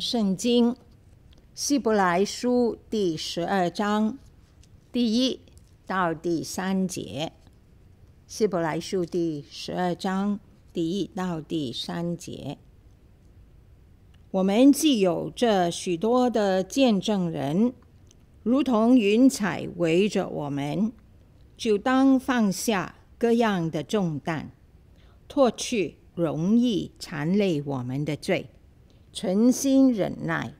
圣经《希伯来书》第十二章第一到第三节，《希伯来书》第十二章第一到第三节。我们既有这许多的见证人，如同云彩围着我们，就当放下各样的重担，脱去容易缠累我们的罪。存心忍耐，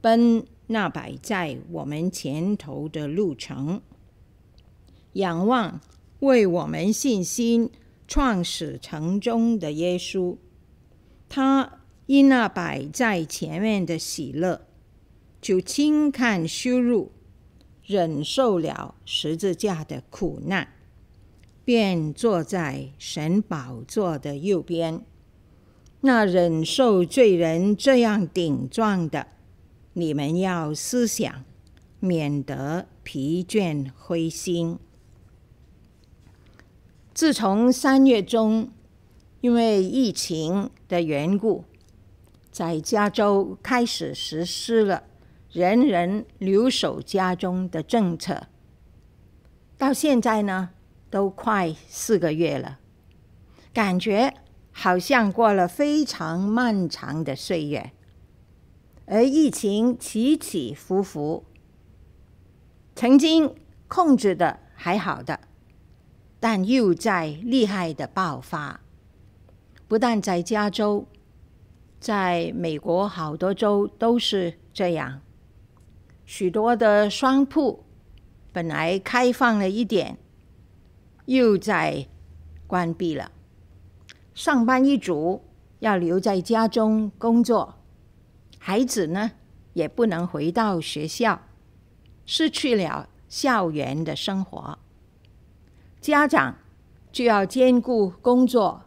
奔那摆在我们前头的路程，仰望为我们信心创始成终的耶稣。他因那摆在前面的喜乐，就轻看羞辱，忍受了十字架的苦难，便坐在神宝座的右边。那忍受罪人这样顶撞的，你们要思想，免得疲倦灰心。自从三月中，因为疫情的缘故，在加州开始实施了人人留守家中的政策，到现在呢，都快四个月了，感觉。好像过了非常漫长的岁月，而疫情起起伏伏，曾经控制的还好的，但又在厉害的爆发。不但在加州，在美国好多州都是这样。许多的商铺本来开放了一点，又在关闭了。上班一族要留在家中工作，孩子呢也不能回到学校，失去了校园的生活。家长就要兼顾工作，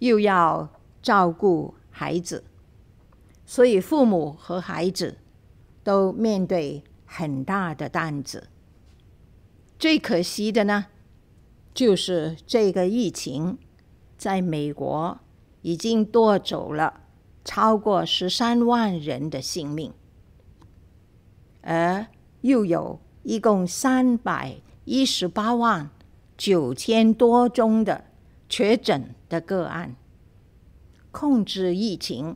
又要照顾孩子，所以父母和孩子都面对很大的担子。最可惜的呢，就是这个疫情。在美国，已经夺走了超过十三万人的性命，而又有一共三百一十八万九千多宗的确诊的个案，控制疫情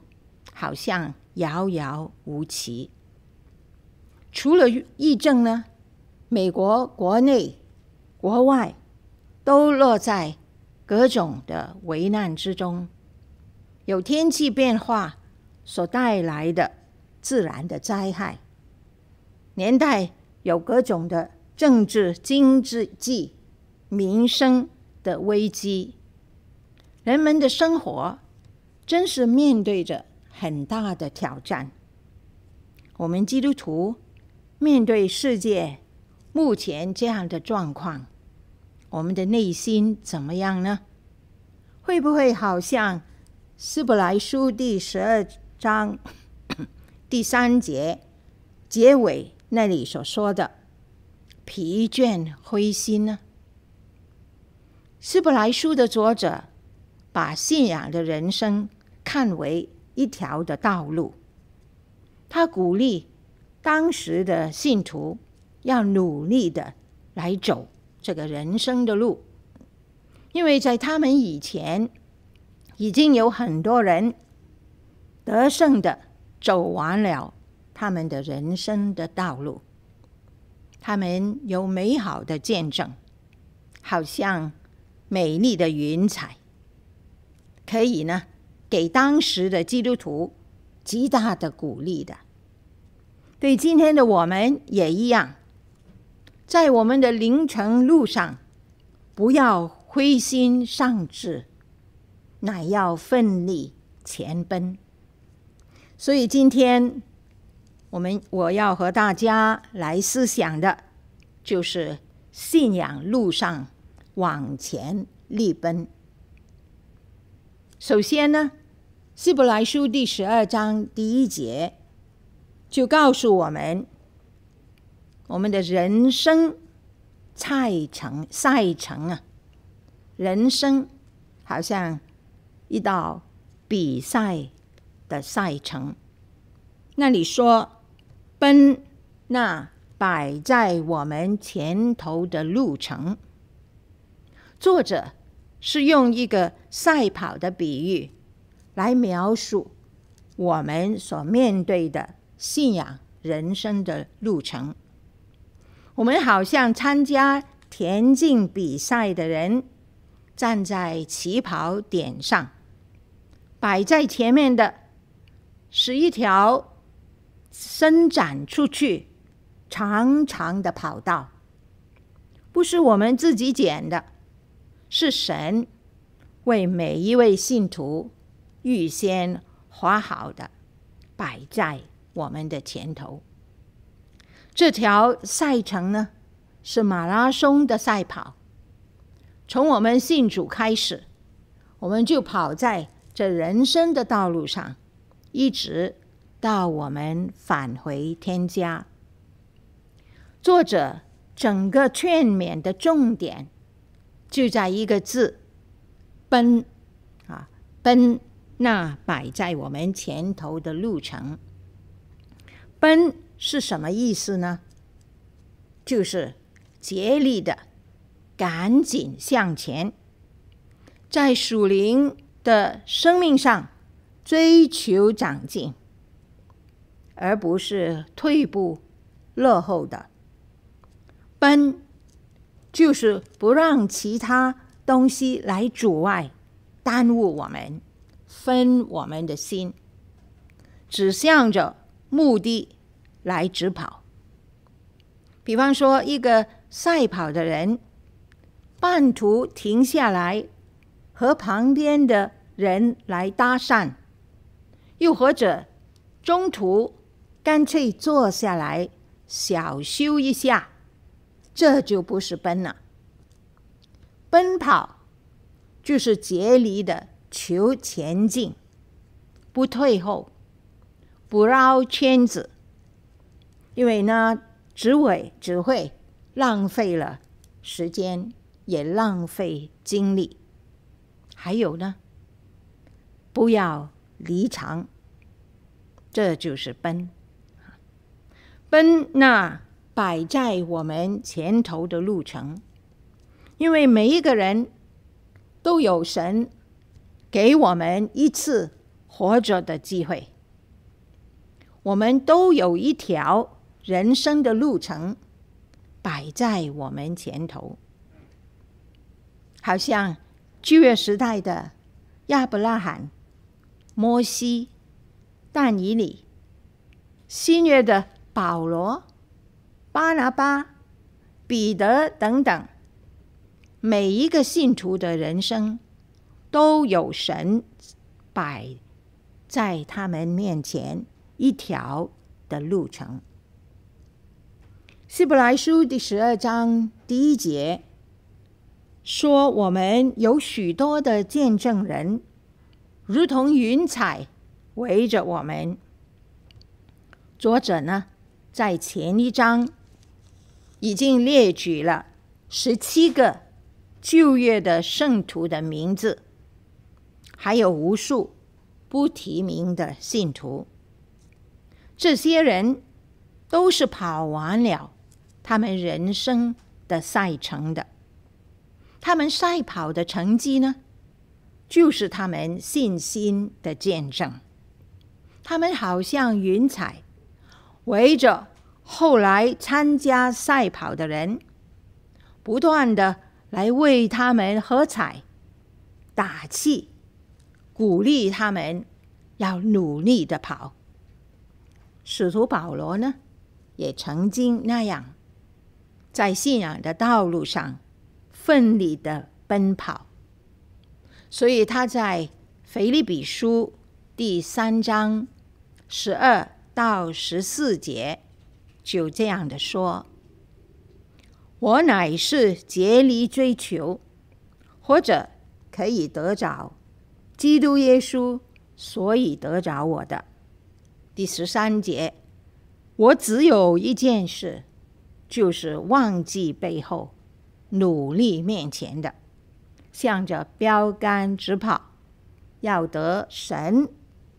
好像遥遥无期。除了疫症呢，美国国内、国外都落在。各种的危难之中，有天气变化所带来的自然的灾害，年代有各种的政治、经济、民生的危机，人们的生活真是面对着很大的挑战。我们基督徒面对世界目前这样的状况。我们的内心怎么样呢？会不会好像希伯来书第十二章 第三节结尾那里所说的疲倦灰心呢？希伯来书的作者把信仰的人生看为一条的道路，他鼓励当时的信徒要努力的来走。这个人生的路，因为在他们以前，已经有很多人得胜的走完了他们的人生的道路，他们有美好的见证，好像美丽的云彩，可以呢给当时的基督徒极大的鼓励的。对今天的我们也一样。在我们的灵程路上，不要灰心丧志，乃要奋力前奔。所以今天，我们我要和大家来思想的，就是信仰路上往前立奔。首先呢，《希伯来书》第十二章第一节就告诉我们。我们的人生赛程赛程啊，人生好像一道比赛的赛程。那你说，奔那摆在我们前头的路程。作者是用一个赛跑的比喻来描述我们所面对的信仰人生的路程。我们好像参加田径比赛的人，站在起跑点上，摆在前面的是一条伸展出去长长的跑道，不是我们自己捡的。是神为每一位信徒预先划好的，摆在我们的前头。这条赛程呢，是马拉松的赛跑。从我们信主开始，我们就跑在这人生的道路上，一直到我们返回天家。作者整个劝勉的重点。就在一个字，奔啊，奔那摆在我们前头的路程。奔是什么意思呢？就是竭力的赶紧向前，在属灵的生命上追求长进，而不是退步落后的奔。就是不让其他东西来阻碍、耽误我们，分我们的心，指向着目的来直跑。比方说，一个赛跑的人，半途停下来和旁边的人来搭讪，又或者中途干脆坐下来小休一下。这就不是奔了，奔跑就是竭力的求前进，不退后，不绕圈子，因为呢，只会只会浪费了时间，也浪费精力。还有呢，不要离场，这就是奔，奔那。摆在我们前头的路程，因为每一个人都有神给我们一次活着的机会，我们都有一条人生的路程摆在我们前头，好像旧约时代的亚伯拉罕、摩西、但以理，新约的保罗。巴拿巴、彼得等等，每一个信徒的人生都有神摆在他们面前一条的路程。希伯来书第十二章第一节说：“我们有许多的见证人，如同云彩围着我们。”作者呢，在前一章。已经列举了十七个旧约的圣徒的名字，还有无数不提名的信徒。这些人都是跑完了他们人生的赛程的。他们赛跑的成绩呢，就是他们信心的见证。他们好像云彩围着。后来参加赛跑的人，不断的来为他们喝彩、打气、鼓励他们要努力的跑。使徒保罗呢，也曾经那样，在信仰的道路上奋力的奔跑。所以他在腓立比书第三章十二到十四节。就这样的说，我乃是竭力追求，或者可以得着基督耶稣，所以得着我的。第十三节，我只有一件事，就是忘记背后，努力面前的，向着标杆直跑，要得神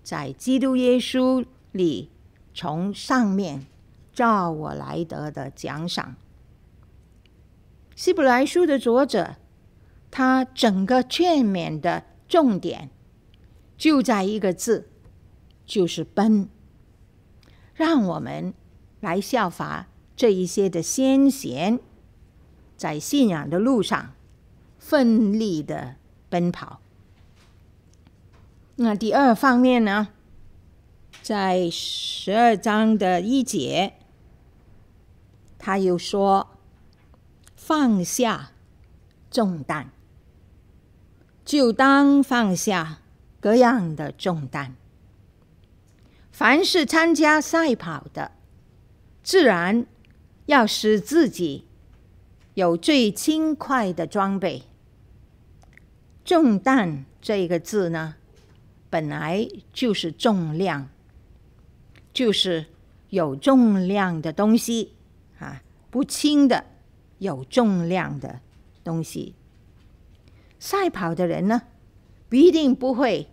在基督耶稣里从上面召我来得的奖赏。希伯来书的作者，他整个劝勉的重点就在一个字，就是奔。让我们来效法这一些的先贤，在信仰的路上奋力的奔跑。那第二方面呢，在十二章的一节，他又说。放下重担，就当放下各样的重担。凡是参加赛跑的，自然要使自己有最轻快的装备。重担这个字呢，本来就是重量，就是有重量的东西啊，不轻的。有重量的东西，赛跑的人呢，必定不会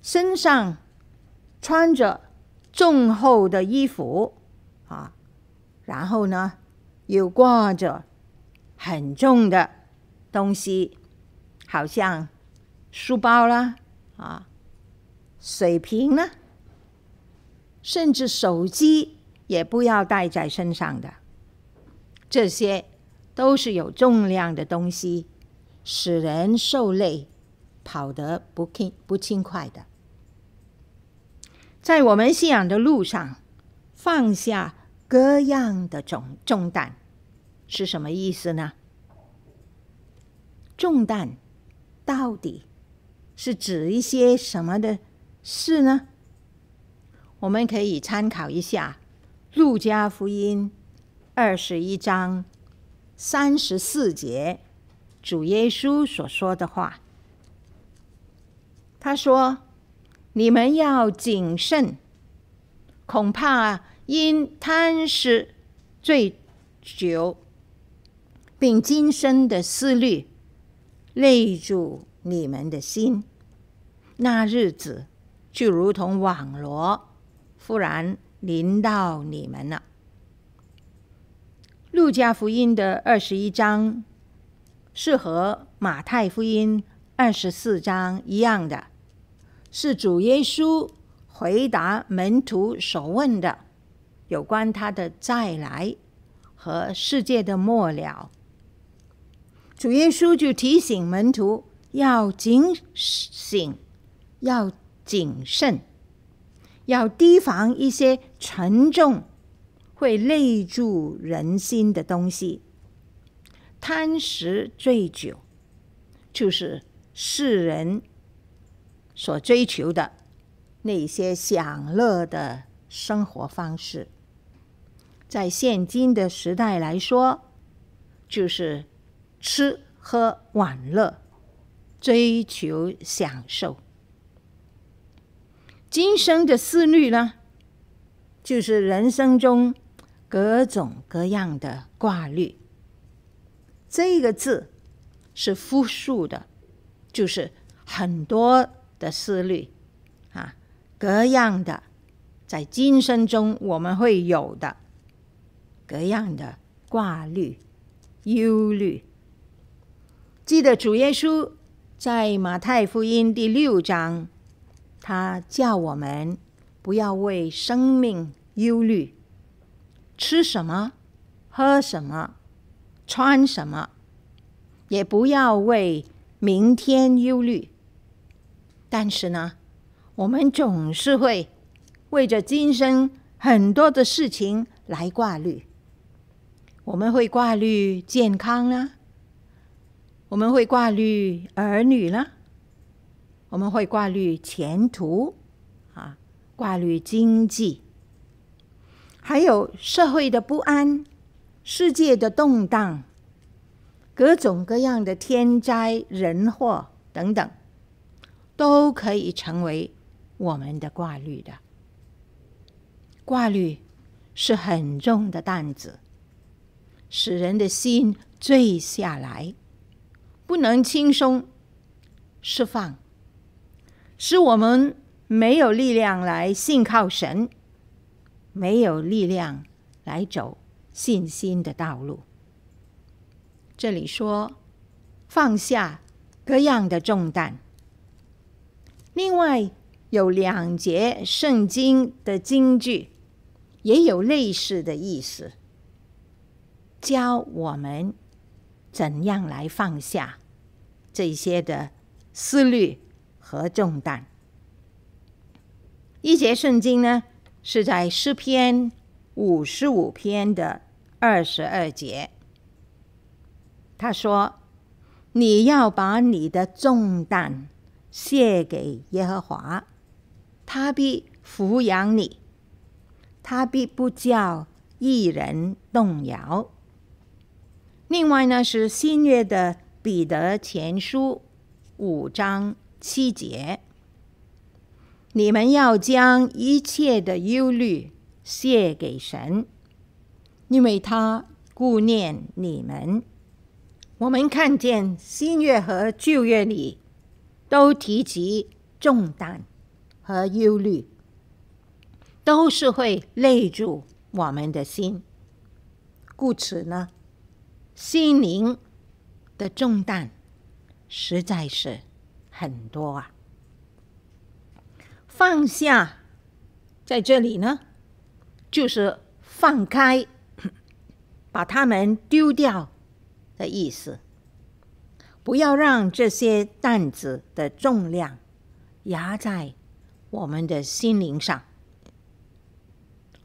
身上穿着重厚的衣服啊，然后呢，又挂着很重的东西，好像书包啦啊、水瓶呢，甚至手机也不要带在身上的这些。都是有重量的东西，使人受累，跑得不轻不轻快的。在我们信仰的路上，放下各样的重重担，是什么意思呢？重担到底是指一些什么的事呢？我们可以参考一下《路加福音》二十一章。三十四节，主耶稣所说的话，他说：“你们要谨慎，恐怕因贪食醉酒，并今生的思虑，累住你们的心，那日子就如同网罗，忽然临到你们了。”路加福音的二十一章是和马太福音二十四章一样的，是主耶稣回答门徒所问的有关他的再来和世界的末了。主耶稣就提醒门徒要警醒，要谨慎，要提防一些沉重。会累住人心的东西，贪食醉酒，就是世人所追求的那些享乐的生活方式。在现今的时代来说，就是吃喝玩乐，追求享受。今生的思虑呢，就是人生中。各种各样的挂虑，这个字是复数的，就是很多的思虑啊，各样的在今生中我们会有的各样的挂虑、忧虑。记得主耶稣在马太福音第六章，他叫我们不要为生命忧虑。吃什么，喝什么，穿什么，也不要为明天忧虑。但是呢，我们总是会为着今生很多的事情来挂虑。我们会挂虑健康啦，我们会挂虑儿女啦，我们会挂虑前途啊，挂虑经济。还有社会的不安、世界的动荡、各种各样的天灾人祸等等，都可以成为我们的挂虑的。挂虑是很重的担子，使人的心坠下来，不能轻松释放，使我们没有力量来信靠神，没有力量来走信心的道路。这里说放下各样的重担。另外有两节圣经的经句，也有类似的意思，教我们怎样来放下这些的思虑和重担。一节圣经呢，是在诗篇五十五篇的二十二节。他说：“你要把你的重担卸给耶和华，他必抚养你，他必不叫一人动摇。”另外呢，是新约的彼得前书五章七节。你们要将一切的忧虑卸给神，因为他顾念你们。我们看见新约和旧约里都提及重担和忧虑，都是会累住我们的心。故此呢，心灵的重担实在是很多啊。放下，在这里呢，就是放开，把它们丢掉的意思。不要让这些担子的重量压在我们的心灵上。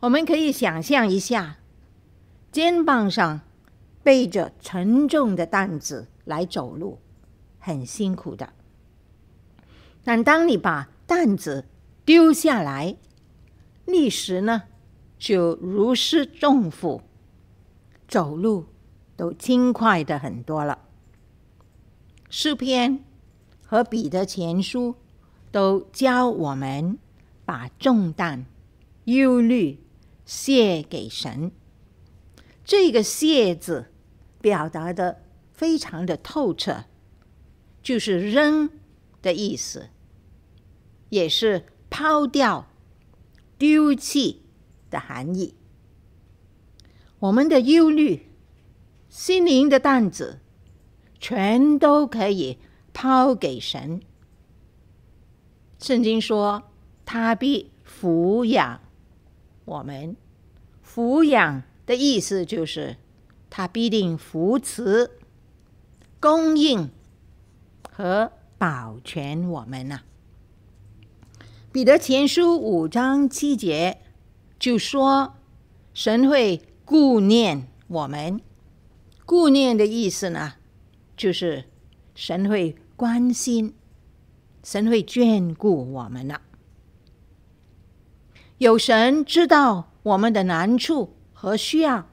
我们可以想象一下，肩膀上背着沉重的担子来走路，很辛苦的。但当你把担子丢下来，立时呢，就如释重负，走路都轻快的很多了。诗篇和彼得前书都教我们把重担、忧虑卸给神。这个“卸”字表达的非常的透彻，就是扔的意思，也是。抛掉、丢弃的含义。我们的忧虑、心灵的担子，全都可以抛给神。圣经说：“他必抚养我们。”抚养的意思就是，他必定扶持、供应和保全我们呐。彼得前书五章七节就说：“神会顾念我们。顾念的意思呢，就是神会关心，神会眷顾我们了。有神知道我们的难处和需要，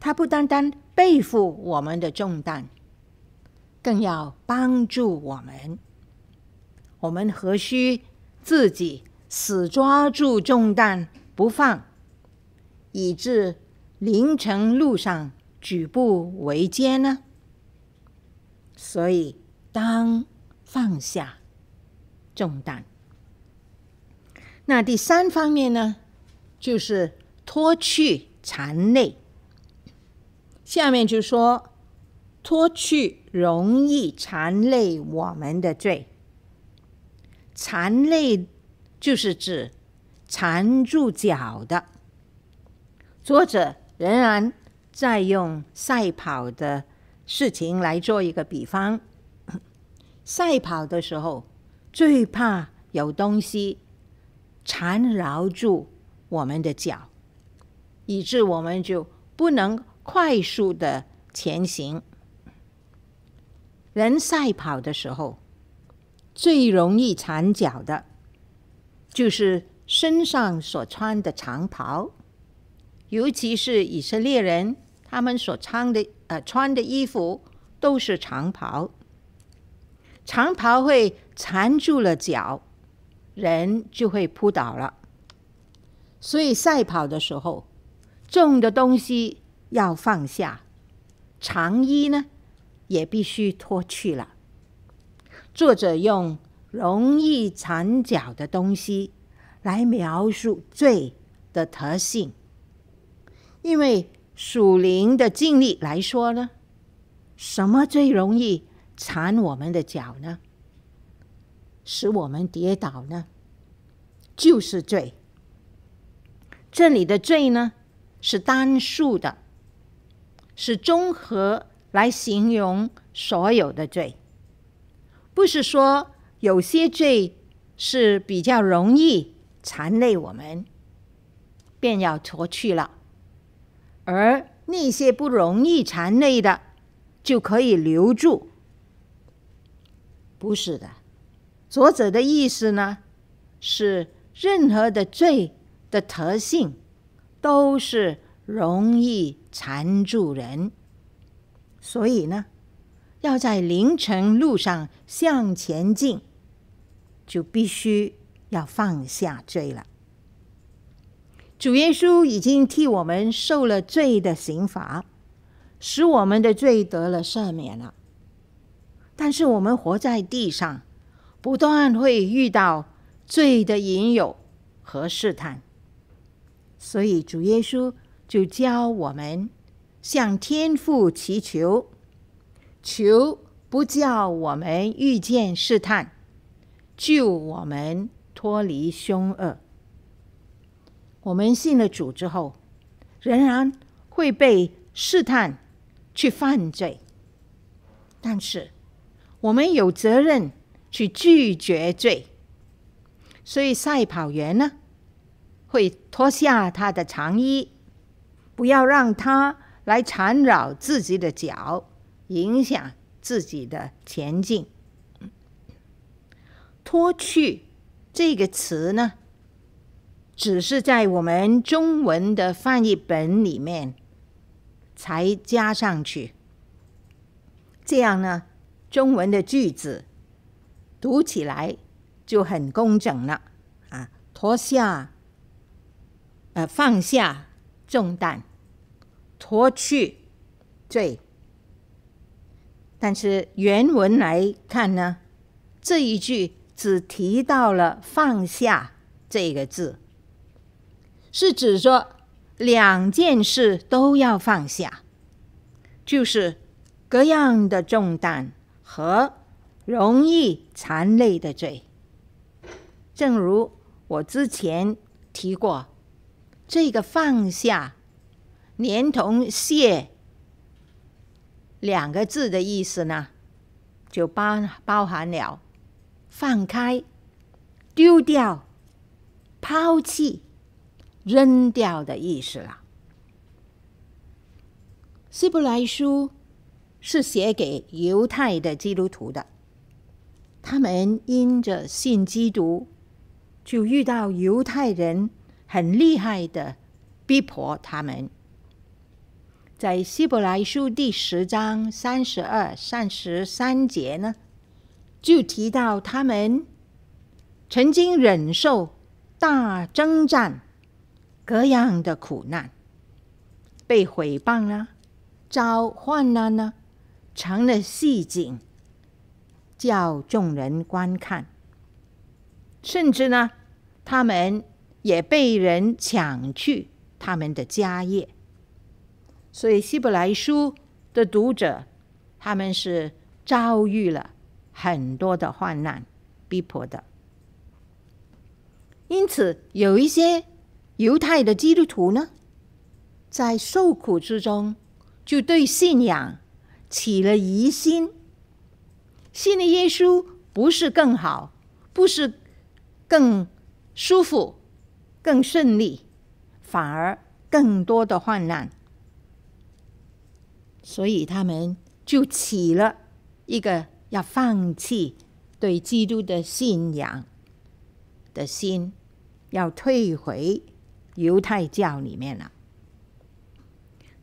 他不单单背负我们的重担，更要帮助我们。”我们何须自己死抓住重担不放，以致凌晨路上举步维艰呢？所以，当放下重担。那第三方面呢，就是脱去缠累。下面就说，脱去容易缠累我们的罪。缠累就是指缠住脚的。作者仍然在用赛跑的事情来做一个比方。赛跑的时候，最怕有东西缠绕住我们的脚，以致我们就不能快速的前行。人赛跑的时候，最容易缠脚的，就是身上所穿的长袍，尤其是以色列人，他们所穿的呃穿的衣服都是长袍，长袍会缠住了脚，人就会扑倒了。所以赛跑的时候，重的东西要放下，长衣呢也必须脱去了。作者用容易缠脚的东西来描述罪的特性，因为属灵的经历来说呢，什么最容易缠我们的脚呢？使我们跌倒呢？就是罪。这里的罪呢，是单数的，是综合来形容所有的罪，不是说有些罪是比较容易缠累我们，便要脱去了，而那些不容易缠累的，就可以留住。不是的，作者的意思呢，是任何的罪的特性都是容易缠住人。所以呢，要在凌晨路上向前进，就必须要放下罪了。主耶稣已经替我们受了罪的刑罚，使我们的罪得了赦免了。但是我们活在地上，不断会遇到罪的引诱和试探，所以主耶稣就教我们。向天父祈求，求不叫我们遇见试探，救我们脱离凶恶。我们信了主之后，仍然会被试探去犯罪，但是我们有责任去拒绝罪。所以赛跑员呢，会脱下他的长衣，不要让他。来缠绕自己的脚，影响自己的前进。脱去这个词呢，只是在我们中文的翻译本里面才加上去。这样呢，中文的句子读起来就很工整了啊！脱下，呃，放下重担。脱去罪，但是原文来看呢，这一句只提到了“放下”这个字，是指说两件事都要放下，就是各样的重担和容易缠累的罪。正如我之前提过，这个放下。连同“卸”两个字的意思呢，就包包含了放开、丢掉、抛弃、扔掉的意思了。希伯来书是写给犹太的基督徒的，他们因着信基督，就遇到犹太人很厉害的逼迫他们。在希伯来书第十章三十二、三十三节呢，就提到他们曾经忍受大征战、各样的苦难，被毁谤了，遭患难呢，成了戏景，叫众人观看。甚至呢，他们也被人抢去他们的家业。所以，希伯来书的读者，他们是遭遇了很多的患难、逼迫的。因此，有一些犹太的基督徒呢，在受苦之中，就对信仰起了疑心：信了耶稣不是更好，不是更舒服、更顺利，反而更多的患难。所以他们就起了一个要放弃对基督的信仰的心，要退回犹太教里面了。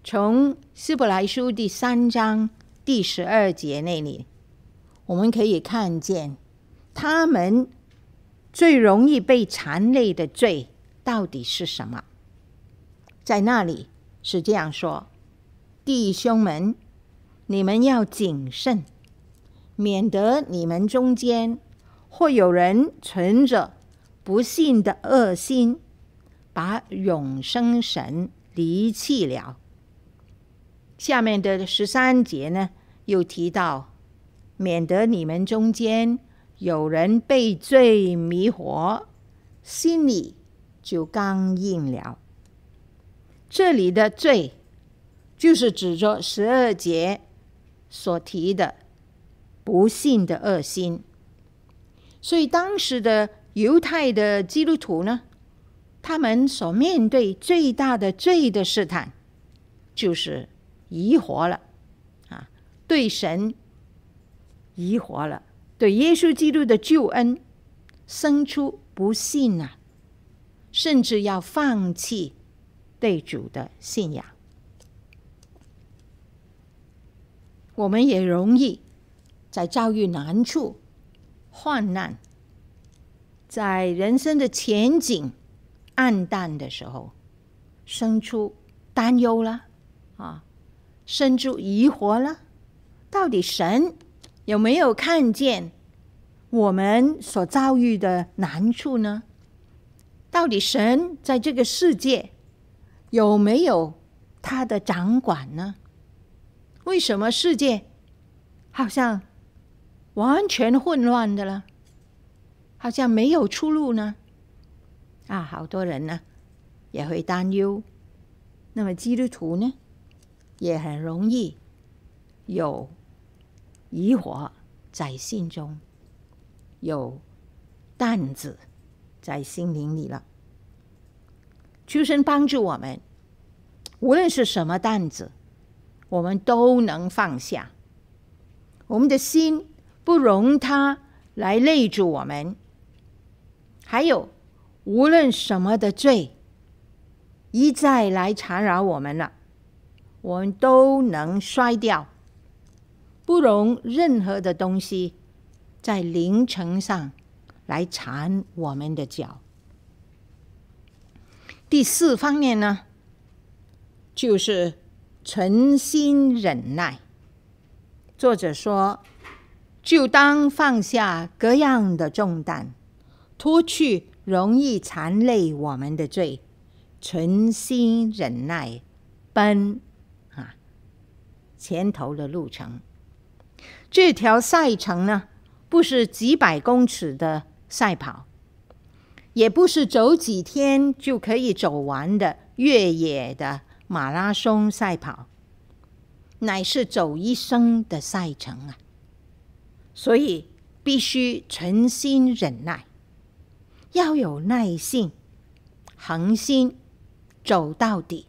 从希伯来书第三章第十二节那里，我们可以看见他们最容易被缠累的罪到底是什么？在那里是这样说。弟兄们，你们要谨慎，免得你们中间或有人存着不信的恶心，把永生神离弃了。下面的十三节呢，又提到，免得你们中间有人被罪迷惑，心里就刚硬了。这里的罪，就是指着十二节所提的不信的恶心。所以当时的犹太的基督徒呢，他们所面对最大的罪的试探，就是。疑惑了，啊，对神疑惑了，对耶稣基督的救恩生出不信啊，甚至要放弃对主的信仰。我们也容易在遭遇难处、患难，在人生的前景暗淡的时候，生出担忧了，啊。生出疑惑了，到底神有没有看见我们所遭遇的难处呢？到底神在这个世界有没有他的掌管呢？为什么世界好像完全混乱的了？好像没有出路呢？啊，好多人呢也会担忧。那么基督徒呢？也很容易有疑惑在心中，有担子在心灵里了。求神帮助我们，无论是什么担子，我们都能放下。我们的心不容他来累住我们。还有，无论什么的罪一再来缠绕我们了。我们都能摔掉，不容任何的东西在灵层上来缠我们的脚。第四方面呢，就是存心忍耐。作者说，就当放下各样的重担，脱去容易缠累我们的罪，存心忍耐，奔啊。前头的路程，这条赛程呢，不是几百公尺的赛跑，也不是走几天就可以走完的越野的马拉松赛跑，乃是走一生的赛程啊！所以必须存心忍耐，要有耐性，恒心走到底。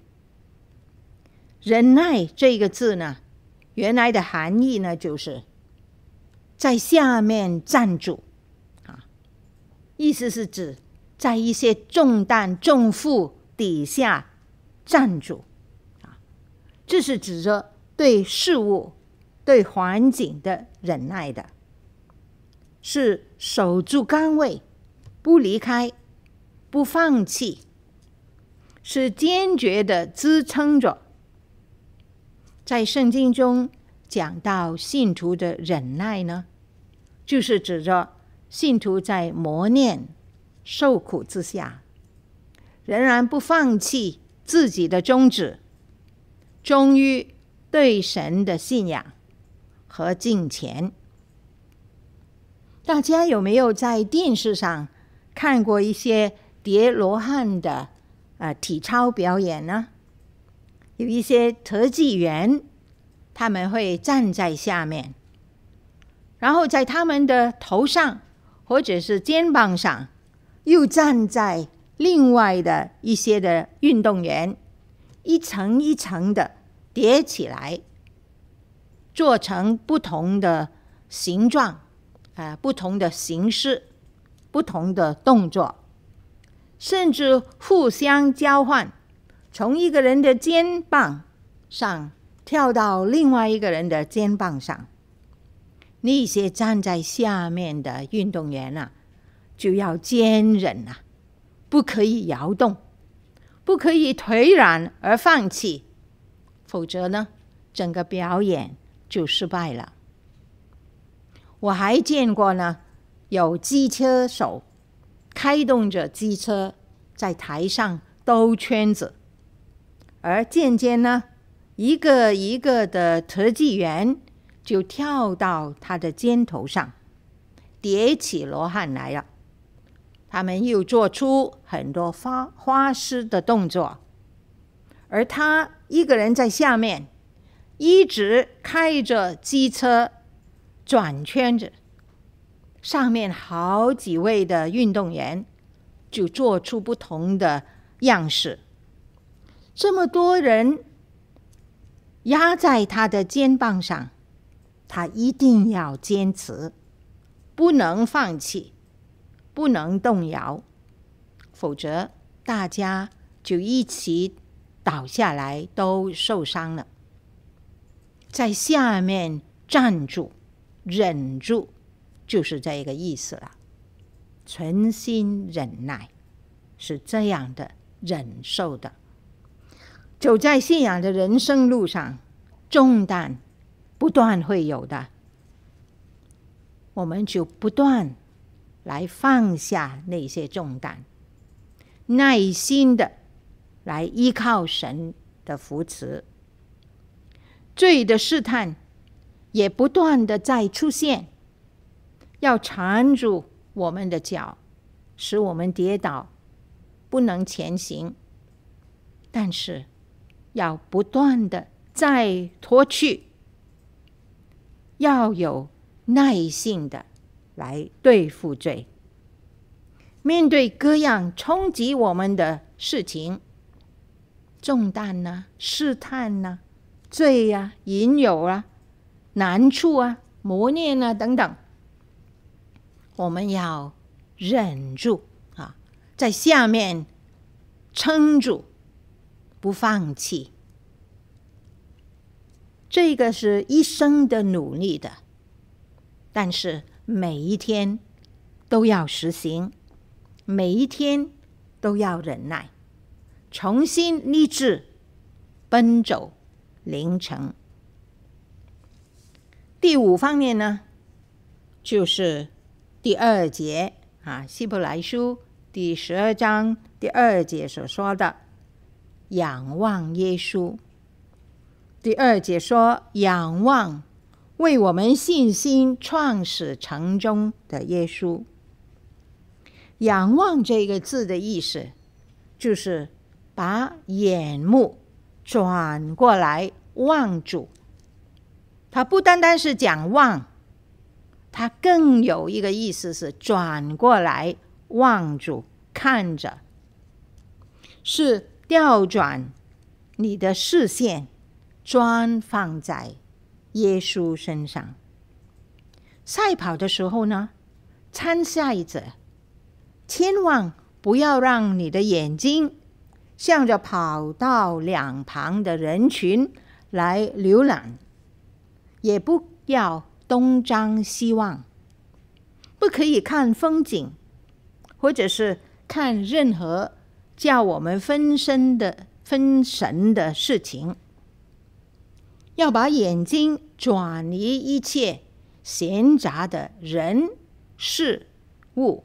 忍耐这个字呢，原来的含义呢，就是在下面站住，意思是指在一些重担重负底下站住，啊，这是指着对事物、对环境的忍耐的，是守住岗位，不离开，不放弃，是坚决的支撑着。在圣经中讲到信徒的忍耐呢，就是指着信徒在磨练、受苦之下，仍然不放弃自己的宗旨，忠于对神的信仰和敬虔。大家有没有在电视上看过一些叠罗汉的呃体操表演呢？有一些特技员，他们会站在下面，然后在他们的头上或者是肩膀上，又站在另外的一些的运动员，一层一层的叠起来，做成不同的形状，啊、不同的形式，不同的动作，甚至互相交换。从一个人的肩膀上跳到另外一个人的肩膀上，那些站在下面的运动员啊，就要坚忍啊，不可以摇动，不可以颓然而放弃，否则呢，整个表演就失败了。我还见过呢，有机车手开动着机车在台上兜圈子，而渐渐呢，一个一个的特技员就跳到他的肩头上，叠起罗汉来了。他们又做出很多花花式的动作，而他一个人在下面一直开着机车转圈子，上面好几位的运动员就做出不同的样式。这么多人压在他的肩膀上，他一定要坚持，不能放弃。不能动摇，否则大家就一起倒下来，都受伤了。在下面站住，忍住，就是这个意思了。存心忍耐，是这样的忍受的。走在信仰的人生路上，重担不断会有的，我们就不断。来放下那些重担，耐心的来依靠神的扶持。罪的试探也不断的在出现，要缠住我们的脚，使我们跌倒，不能前行。但是要不断的再脱去，要有耐性的。来对付罪，面对各样冲击我们的事情、重担呢、试探呢、罪呀、引诱啊、难处啊、磨练啊等等，我们要忍住啊，在下面撑住，不放弃。这个是一生的努力的，但是。每一天都要实行，每一天都要忍耐，重新立志，奔走凌晨。第五方面呢，就是第二节啊，《希伯来书》第十二章第二节所说的“仰望耶稣”。第二节说：“仰望。”为我们信心创始成终的耶稣，仰望这个字的意思，就是把眼目转过来望主。它不单单是讲望，它更有一个意思是转过来望主，看着，是调转你的视线，专放在。耶稣身上，赛跑的时候呢，参赛者千万不要让你的眼睛向着跑道两旁的人群来浏览，也不要东张西望，不可以看风景，或者是看任何叫我们分身的分神的事情。要把眼睛转移一切闲杂的人事物，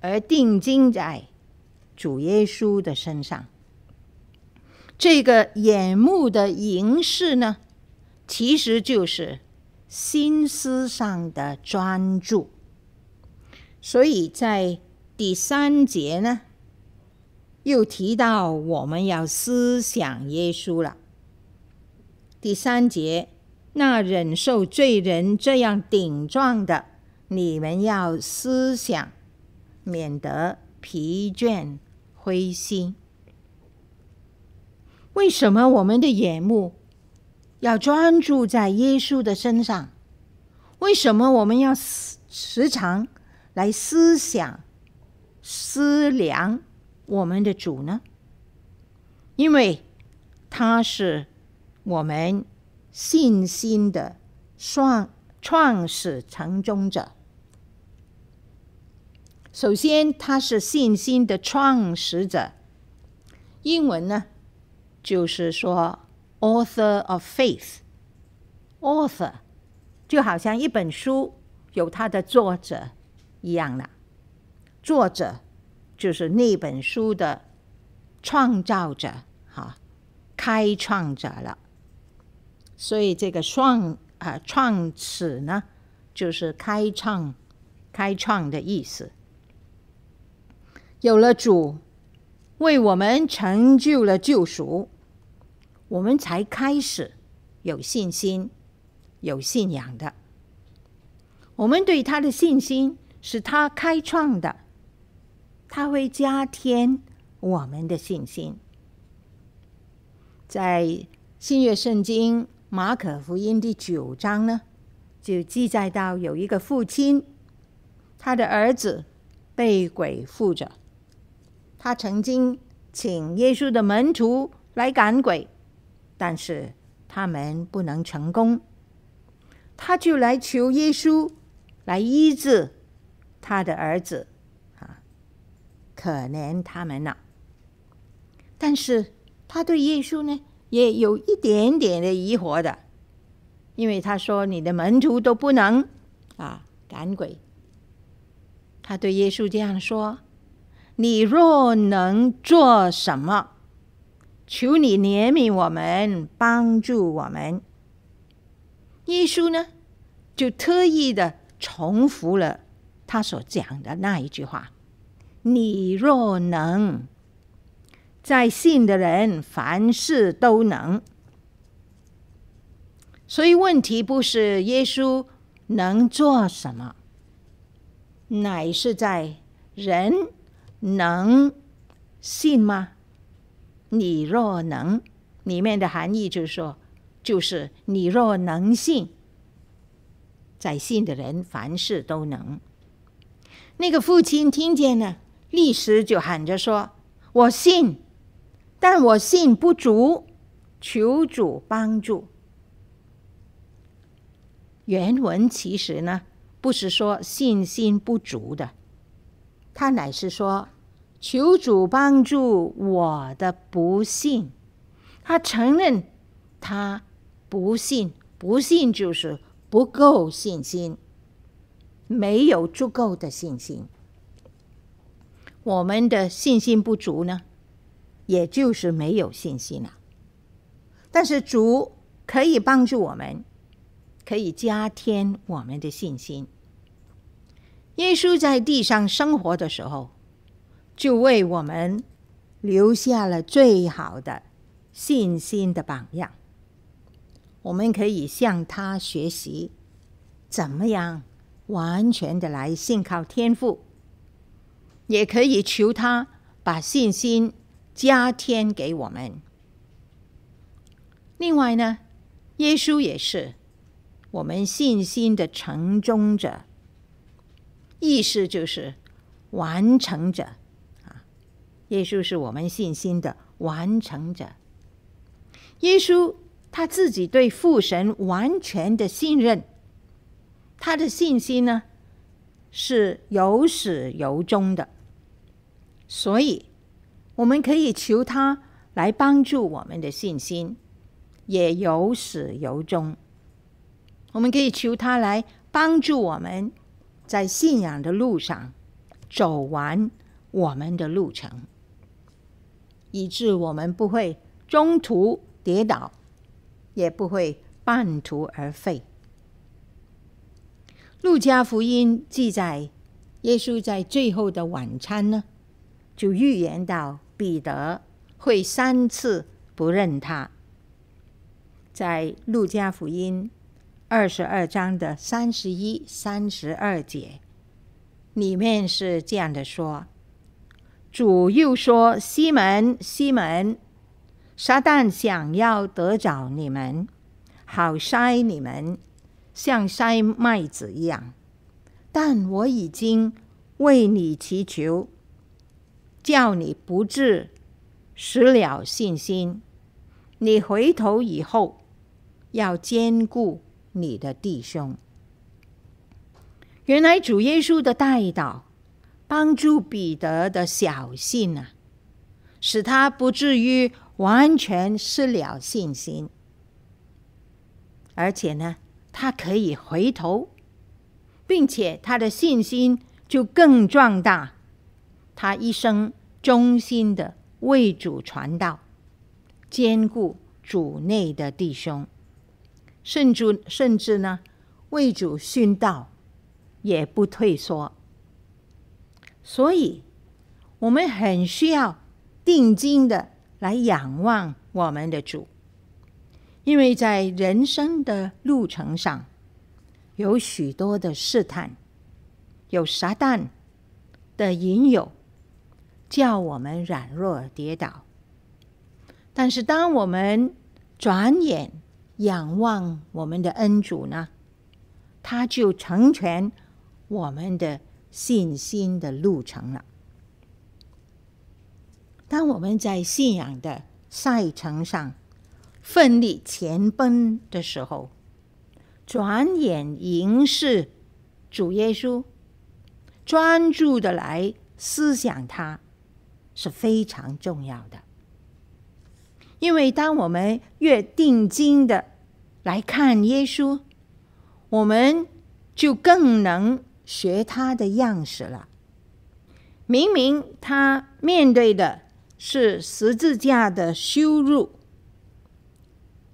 而定睛在主耶稣的身上。这个眼目的凝视呢，其实就是心思上的专注。所以在第三节呢，又提到我们要思想耶稣了。第三节，那忍受罪人这样顶撞的，你们要思想，免得疲倦灰心。为什么我们的眼目要专注在耶稣的身上？为什么我们要时时常来思想、思量我们的主呢？因为他是。我们信心的创创始成终者，首先他是信心的创始者。英文呢，就是说 author of faith。author 就好像一本书有它的作者一样了。作者就是那本书的创造者，哈，开创者了。所以这个创啊创始呢，就是开创、开创的意思。有了主为我们成就了救赎，我们才开始有信心、有信仰的。我们对他的信心是他开创的，他会加添我们的信心。在新约圣经马可福音第九章呢，就记载到有一个父亲，他的儿子被鬼附着，他曾经请耶稣的门徒来赶鬼，但是他们不能成功，他就来求耶稣。来医治他的儿子，啊，可怜他们了。但是他对耶稣呢，也有一点点的疑惑的，因为他说：“你的门徒都不能啊赶鬼。”他对耶稣这样说：“你若能做什么，求你怜悯我们，帮助我们。”耶稣呢，就特意的。重复了他所讲的那一句话：“你若能，在信的人凡事都能。”所以问题不是耶稣能做什么，乃是在人能信吗？“你若能”里面的含义就是说，就是你若能信。在信的人凡事都能。那个父亲听见了，立时就喊着说：“我信，但我信不足，求主帮助。”原文其实呢，不是说信心不足的，他乃是说求主帮助我的不信。他承认他不信，不信就是。不够信心，没有足够的信心。我们的信心不足呢，也就是没有信心了。但是主可以帮助我们，可以加添我们的信心。耶稣在地上生活的时候，就为我们留下了最好的信心的榜样。我们可以向他学习，怎么样完全的来信靠天父，也可以求他把信心加添给我们。另外呢，耶稣也是我们信心的成终者，意思就是完成者啊。耶稣是我们信心的完成者，耶稣。他自己对父神完全的信任，他的信心呢，是有始有终的，所以我们可以求他来帮助我们的信心，也有始有终。我们可以求他来帮助我们在信仰的路上走完我们的路程，以致我们不会中途跌倒。也不会半途而废。路加福音记载，耶稣在最后的晚餐呢，就预言到彼得会三次不认他。在路加福音二十二章的三十一、三十二节里面是这样的说：“主又说，西门，西门。”撒旦想要得着你们，好筛你们，像筛麦子一样。但我已经为你祈求，叫你不致失了信心。你回头以后，要兼顾你的弟兄。原来主耶稣的代祷，帮助彼得的小信啊，使他不至于。完全失了信心，而且呢，他可以回头，并且他的信心就更壮大。他一生忠心的为主传道，兼顾主内的弟兄，甚至甚至呢，为主殉道，也不退缩。所以，我们很需要定睛的来仰望我们的主，因为在人生的路程上，有许多的试探，有撒旦的引诱，叫我们软弱跌倒。但是，当我们转眼仰望我们的恩主呢，他就成全我们的。信心的路程了。当我们在信仰的赛程上奋力前奔的时候，转眼凝视主耶稣，专注的来思想他，是非常重要的。因为当我们越定睛的来看耶稣，我们就更能。学他的样式了。明明他面对的是十字架的羞辱，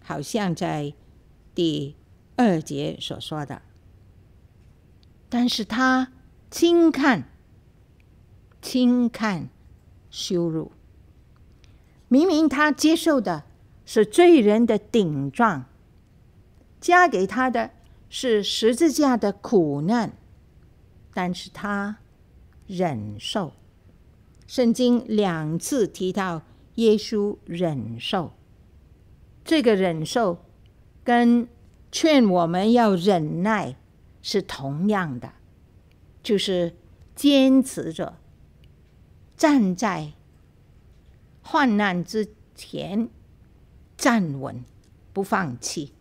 好像在第二节所说的，但是他轻看，轻看羞辱。明明他接受的是罪人的顶撞，加给他的是十字架的苦难。但是他忍受，圣经两次提到耶稣忍受，这个忍受跟劝我们要忍耐是同样的，就是坚持着站在患难之前站稳，不放弃。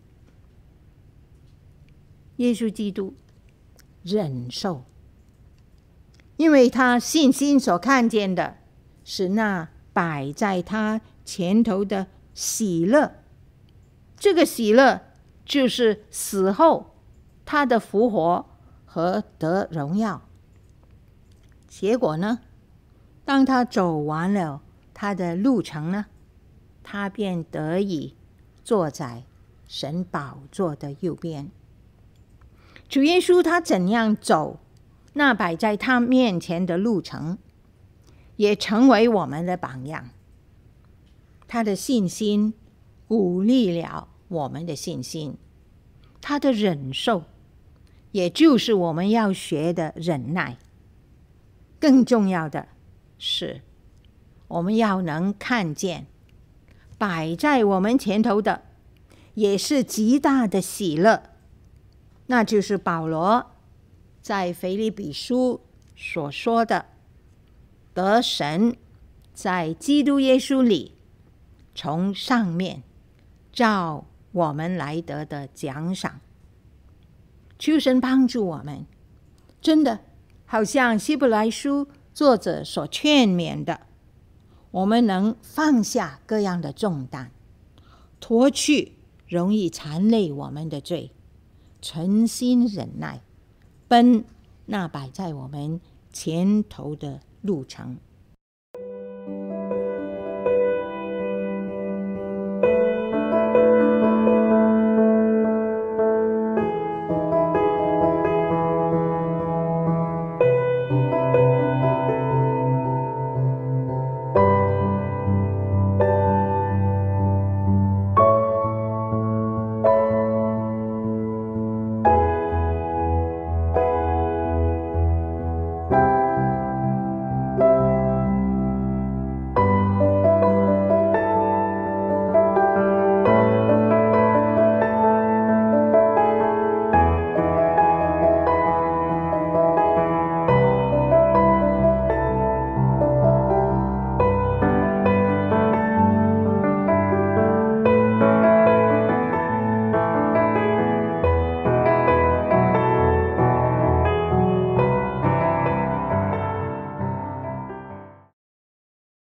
耶稣基督忍受。因为他信心所看见的是那摆在他前头的喜乐，这个喜乐就是死后他的复活和得荣耀。结果呢，当他走完了他的路程呢，他便得以坐在神宝座的右边。主耶稣他怎样走？那摆在他面前的路程，也成为我们的榜样。他的信心鼓励了我们的信心，他的忍受，也就是我们要学的忍耐。更重要的是，我们要能看见摆在我们前头的，也是极大的喜乐，那就是保罗。在腓立比书所说的，得神在基督耶稣里从上面照我们来得的奖赏，求神帮助我们，真的好像希伯来书作者所劝勉的，我们能放下各样的重担，脱去容易缠累我们的罪，存心忍耐。奔那摆在我们前头的路程。